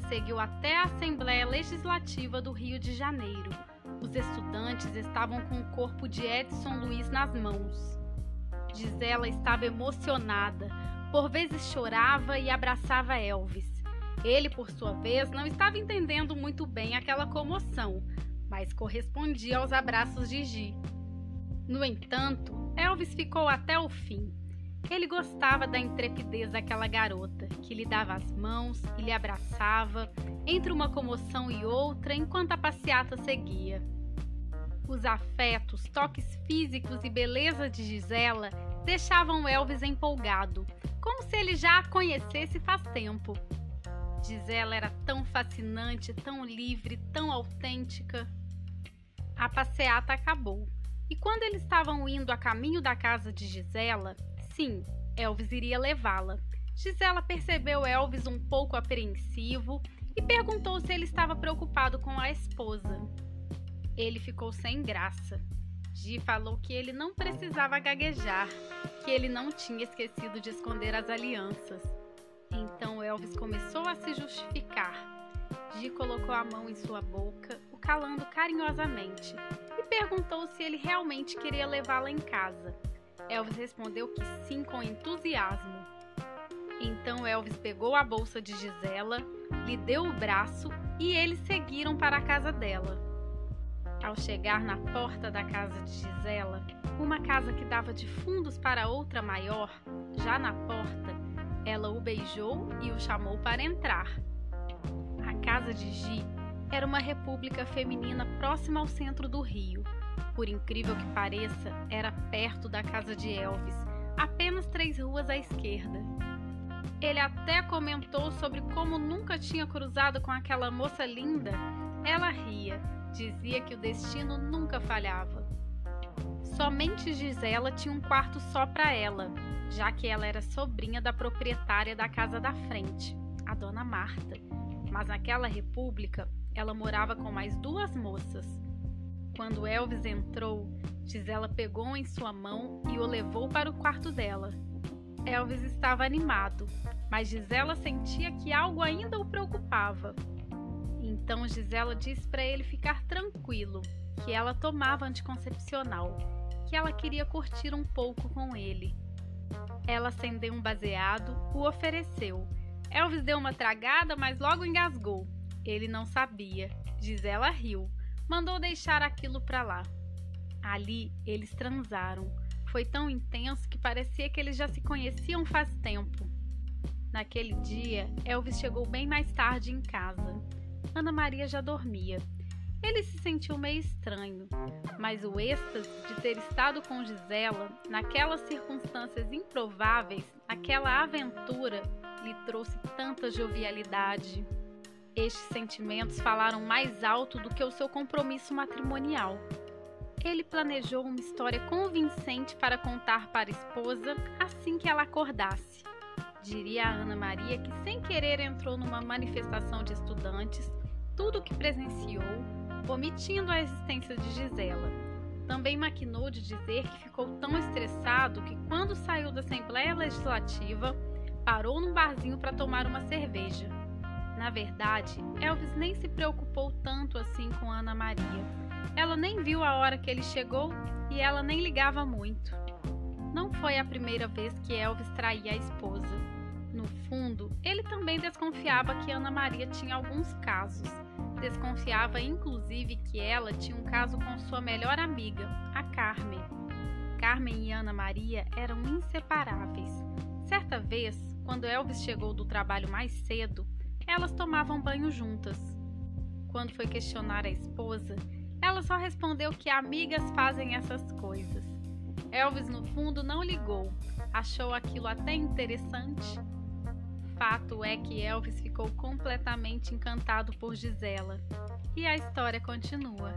seguiu até a Assembleia Legislativa do Rio de Janeiro. Os estudantes estavam com o corpo de Edson Luiz nas mãos. Gisela estava emocionada, por vezes chorava e abraçava Elvis. Ele, por sua vez, não estava entendendo muito bem aquela comoção, mas correspondia aos abraços de Gi. No entanto, Elvis ficou até o fim. Ele gostava da intrepidez daquela garota, que lhe dava as mãos e lhe abraçava, entre uma comoção e outra, enquanto a passeata seguia. Os afetos, toques físicos e beleza de Gisela deixavam Elvis empolgado, como se ele já a conhecesse faz tempo. Gisela era tão fascinante, tão livre, tão autêntica. A passeata acabou, e quando eles estavam indo a caminho da casa de Gisela, sim, Elvis iria levá-la. Gisela percebeu Elvis um pouco apreensivo e perguntou se ele estava preocupado com a esposa. Ele ficou sem graça. Gi falou que ele não precisava gaguejar, que ele não tinha esquecido de esconder as alianças. Então Elvis começou a se justificar. Gi colocou a mão em sua boca, o calando carinhosamente, e perguntou se ele realmente queria levá-la em casa. Elvis respondeu que sim com entusiasmo. Então Elvis pegou a bolsa de Gisela, lhe deu o braço e eles seguiram para a casa dela. Ao chegar na porta da casa de Gisela, uma casa que dava de fundos para outra maior, já na porta, ela o beijou e o chamou para entrar. A casa de Gi era uma república feminina próxima ao centro do Rio. Por incrível que pareça, era perto da casa de Elvis, apenas três ruas à esquerda. Ele até comentou sobre como nunca tinha cruzado com aquela moça linda. Ela ria Dizia que o destino nunca falhava. Somente Gisela tinha um quarto só para ela, já que ela era sobrinha da proprietária da casa da frente, a dona Marta. Mas naquela república, ela morava com mais duas moças. Quando Elvis entrou, Gisela pegou em sua mão e o levou para o quarto dela. Elvis estava animado, mas Gisela sentia que algo ainda o preocupava. Então Gisela disse para ele ficar tranquilo, que ela tomava anticoncepcional, que ela queria curtir um pouco com ele. Ela acendeu um baseado, o ofereceu. Elvis deu uma tragada, mas logo engasgou. Ele não sabia. Gisela riu, mandou deixar aquilo para lá. Ali eles transaram. Foi tão intenso que parecia que eles já se conheciam faz tempo. Naquele dia, Elvis chegou bem mais tarde em casa. Ana Maria já dormia. Ele se sentiu meio estranho, mas o êxtase de ter estado com Gisela naquelas circunstâncias improváveis, aquela aventura, lhe trouxe tanta jovialidade. Estes sentimentos falaram mais alto do que o seu compromisso matrimonial. Ele planejou uma história convincente para contar para a esposa assim que ela acordasse. Diria a Ana Maria que, sem querer, entrou numa manifestação de estudantes tudo o que presenciou, omitindo a existência de Gisela. Também maquinou de dizer que ficou tão estressado que, quando saiu da Assembleia Legislativa, parou num barzinho para tomar uma cerveja. Na verdade, Elvis nem se preocupou tanto assim com Ana Maria. Ela nem viu a hora que ele chegou e ela nem ligava muito. Não foi a primeira vez que Elvis traía a esposa. No fundo, ele também desconfiava que Ana Maria tinha alguns casos. Desconfiava inclusive que ela tinha um caso com sua melhor amiga, a Carmen. Carmen e Ana Maria eram inseparáveis. Certa vez, quando Elvis chegou do trabalho mais cedo, elas tomavam banho juntas. Quando foi questionar a esposa, ela só respondeu que amigas fazem essas coisas. Elvis, no fundo, não ligou, achou aquilo até interessante fato é que Elvis ficou completamente encantado por Gisela. E a história continua.